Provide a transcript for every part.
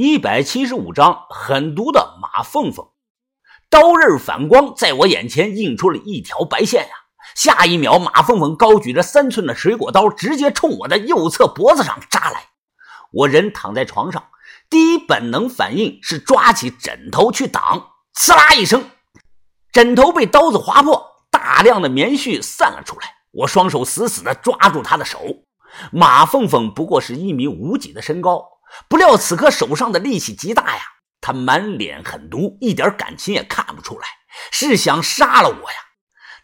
一百七十五章狠毒的马凤凤，刀刃反光，在我眼前映出了一条白线呀！下一秒，马凤凤高举着三寸的水果刀，直接冲我的右侧脖子上扎来。我人躺在床上，第一本能反应是抓起枕头去挡。刺啦一声，枕头被刀子划破，大量的棉絮散了出来。我双手死死地抓住他的手。马凤凤不过是一米五几的身高。不料此刻手上的力气极大呀！他满脸狠毒，一点感情也看不出来，是想杀了我呀！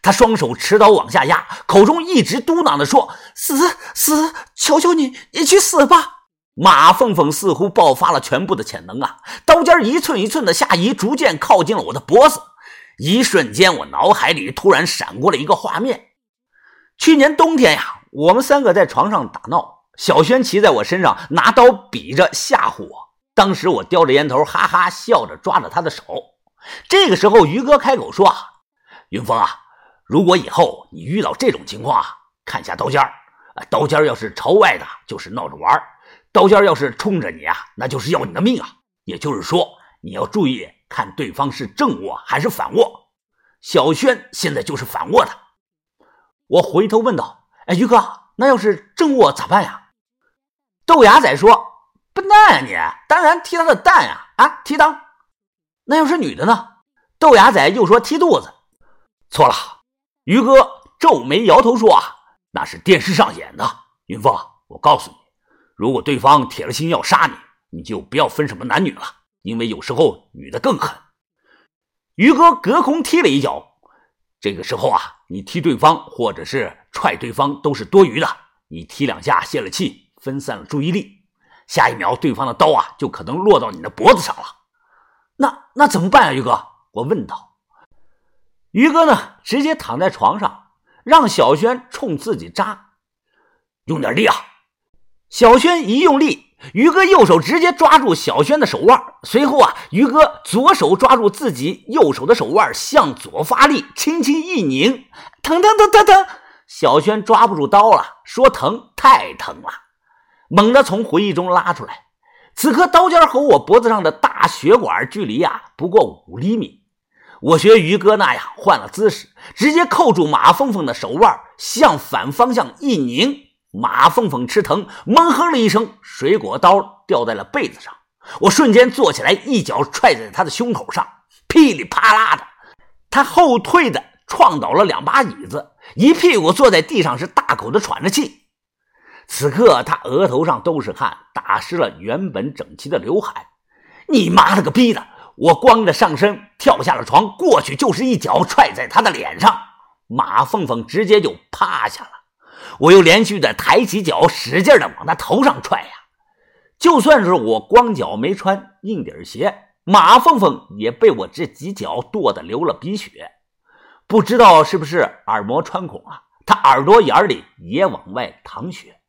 他双手持刀往下压，口中一直嘟囔着说：“死死，求求你，你去死吧！”马凤凤似乎爆发了全部的潜能啊！刀尖一寸一寸的下移，逐渐靠近了我的脖子。一瞬间，我脑海里突然闪过了一个画面：去年冬天呀，我们三个在床上打闹。小轩骑在我身上，拿刀比着吓唬我。当时我叼着烟头，哈哈笑着抓着他的手。这个时候，于哥开口说：“啊，云峰啊，如果以后你遇到这种情况啊，看下刀尖儿。刀尖要是朝外的，就是闹着玩儿刀尖要是冲着你啊，那就是要你的命啊。也就是说，你要注意看对方是正握还是反握。小轩现在就是反握的。”我回头问道：“哎，于哥，那要是正握咋办呀？”豆芽仔说：“笨蛋呀，你当然踢他的蛋呀！啊，踢裆。那要是女的呢？”豆芽仔又说：“踢肚子。”错了，于哥皱眉摇头说：“啊，那是电视上演的。”云峰，我告诉你，如果对方铁了心要杀你，你就不要分什么男女了，因为有时候女的更狠。于哥隔空踢了一脚，这个时候啊，你踢对方或者是踹对方都是多余的，你踢两下泄了气。分散了注意力，下一秒对方的刀啊就可能落到你的脖子上了。那那怎么办啊，于哥？我问道。于哥呢，直接躺在床上，让小轩冲自己扎，用点力啊！小轩一用力，于哥右手直接抓住小轩的手腕，随后啊，于哥左手抓住自己右手的手腕，向左发力，轻轻一拧，疼疼疼疼疼！小轩抓不住刀了，说疼，太疼了。猛地从回忆中拉出来，此刻刀尖和我脖子上的大血管距离啊不过五厘米。我学于哥那样换了姿势，直接扣住马凤凤的手腕，向反方向一拧。马凤凤吃疼，闷哼了一声，水果刀掉在了被子上。我瞬间坐起来，一脚踹在他的胸口上，噼里啪啦的，他后退的撞倒了两把椅子，一屁股坐在地上，是大口的喘着气。此刻他额头上都是汗，打湿了原本整齐的刘海。你妈了个逼的！我光着上身跳下了床，过去就是一脚踹在他的脸上，马凤凤直接就趴下了。我又连续的抬起脚，使劲的往他头上踹呀！就算是我光脚没穿硬底鞋，马凤凤也被我这几脚跺得流了鼻血。不知道是不是耳膜穿孔啊？他耳朵眼里也往外淌血。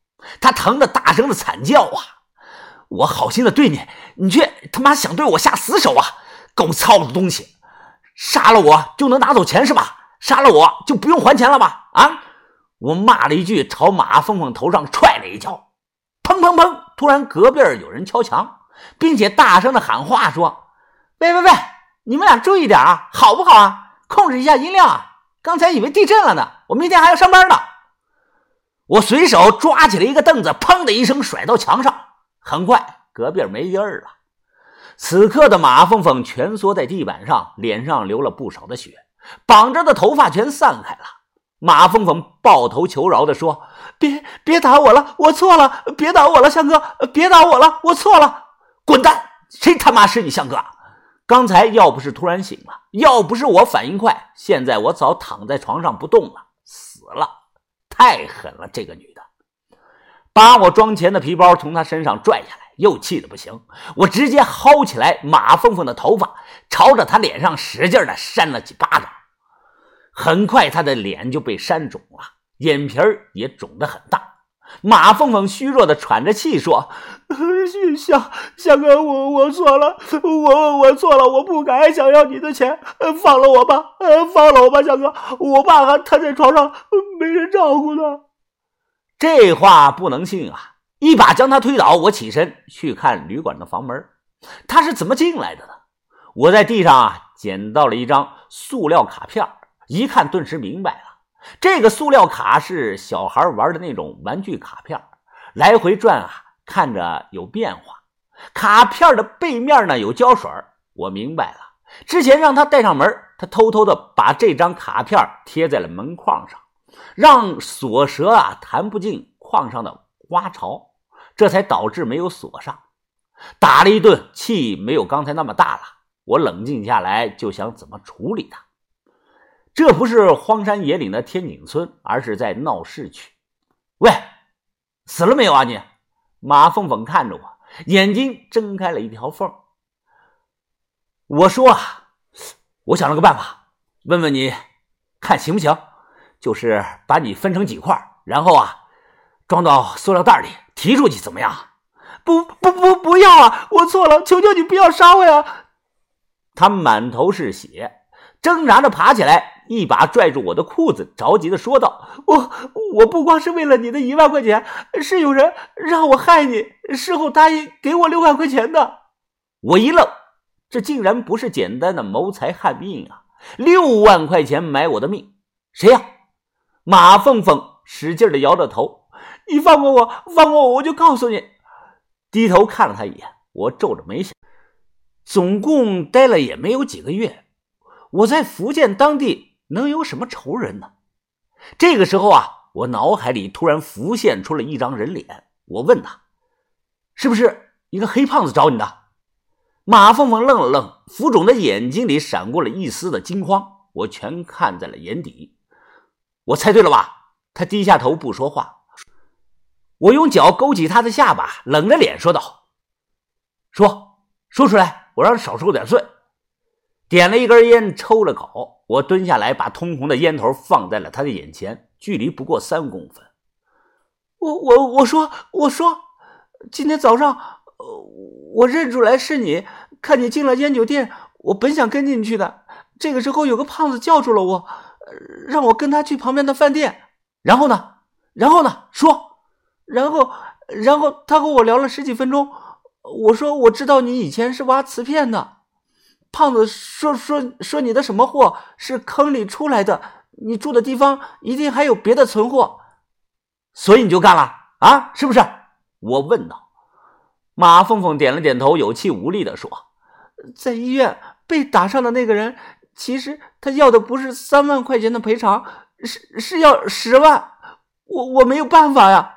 他疼得大声的惨叫啊！我好心的对你，你却他妈想对我下死手啊！狗操的东西，杀了我就能拿走钱是吧？杀了我就不用还钱了吧？啊！我骂了一句，朝马凤凤头上踹了一脚，砰砰砰！突然隔壁有人敲墙，并且大声的喊话说：“喂喂喂，你们俩注意点啊，好不好啊？控制一下音量啊！刚才以为地震了呢，我明天还要上班呢。”我随手抓起了一个凳子，砰的一声甩到墙上。很快，隔壁没音儿了。此刻的马凤凤蜷缩在地板上，脸上流了不少的血，绑着的头发全散开了。马凤凤抱头求饶地说：“别别打我了，我错了，别打我了，向哥，别打我了，我错了，滚蛋！谁他妈是你向哥？刚才要不是突然醒了，要不是我反应快，现在我早躺在床上不动了，死了。”太狠了，这个女的，把我装钱的皮包从她身上拽下来，又气得不行，我直接薅起来马凤凤的头发，朝着她脸上使劲的扇了几巴掌。很快，她的脸就被扇肿了，眼皮儿也肿得很大。马凤凤虚弱的喘着气说：“相相哥，我我错了，我我错了，我不该想要你的钱，放了我吧，放了我吧，相哥，我爸他在床上没人照顾呢。”这话不能信啊！一把将他推倒，我起身去看旅馆的房门，他是怎么进来的呢？我在地上啊捡到了一张塑料卡片，一看顿时明白了。这个塑料卡是小孩玩的那种玩具卡片，来回转啊，看着有变化。卡片的背面呢有胶水，我明白了。之前让他带上门，他偷偷的把这张卡片贴在了门框上，让锁舌啊弹不进框上的花槽，这才导致没有锁上。打了一顿，气没有刚才那么大了。我冷静下来，就想怎么处理他。这不是荒山野岭的天井村，而是在闹市区。喂，死了没有啊你？马凤凤看着我，眼睛睁开了一条缝。我说啊，我想了个办法，问问你，看行不行？就是把你分成几块，然后啊，装到塑料袋里提出去，怎么样？不不不，不要啊！我错了，求求你不要杀我呀！他满头是血，挣扎着爬起来，一把拽住我的裤子，着急的说道：“我我不光是为了你的一万块钱，是有人让我害你，事后答应给我六万块钱的。”我一愣，这竟然不是简单的谋财害命啊！六万块钱买我的命，谁呀？马凤凤使劲的摇着头：“你放过我，放过我，我就告诉你。”低头看了他一眼，我皱着眉想，总共待了也没有几个月，我在福建当地能有什么仇人呢？这个时候啊，我脑海里突然浮现出了一张人脸，我问他：“是不是一个黑胖子找你的？”马凤凤愣了愣，浮肿的眼睛里闪过了一丝的惊慌，我全看在了眼底。我猜对了吧？他低下头不说话。我用脚勾起他的下巴，冷着脸说道：“说说出来，我让你少受点罪。”点了一根烟，抽了口。我蹲下来，把通红的烟头放在了他的眼前，距离不过三公分。我我我说我说，今天早上，我认出来是你，看你进了烟酒店，我本想跟进去的。这个时候，有个胖子叫住了我，让我跟他去旁边的饭店。然后呢？然后呢？说。然后，然后他和我聊了十几分钟。我说：“我知道你以前是挖瓷片的。”胖子说：“说说你的什么货是坑里出来的？你住的地方一定还有别的存货，所以你就干了啊？是不是？”我问道。马凤凤点了点头，有气无力地说：“在医院被打伤的那个人，其实他要的不是三万块钱的赔偿，是是要十万。我我没有办法呀。”